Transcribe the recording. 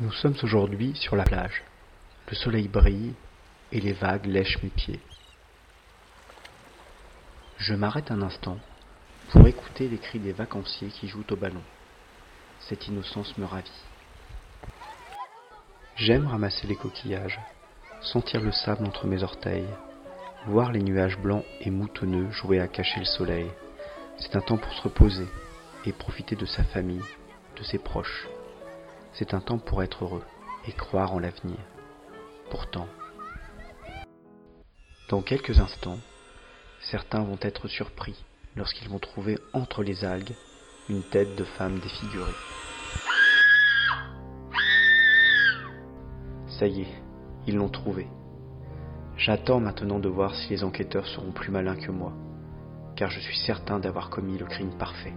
Nous sommes aujourd'hui sur la plage. Le soleil brille et les vagues lèchent mes pieds. Je m'arrête un instant pour écouter les cris des vacanciers qui jouent au ballon. Cette innocence me ravit. J'aime ramasser les coquillages, sentir le sable entre mes orteils, voir les nuages blancs et moutonneux jouer à cacher le soleil. C'est un temps pour se reposer et profiter de sa famille, de ses proches. C'est un temps pour être heureux et croire en l'avenir. Pourtant, dans quelques instants, certains vont être surpris lorsqu'ils vont trouver entre les algues une tête de femme défigurée. Ça y est, ils l'ont trouvé. J'attends maintenant de voir si les enquêteurs seront plus malins que moi, car je suis certain d'avoir commis le crime parfait.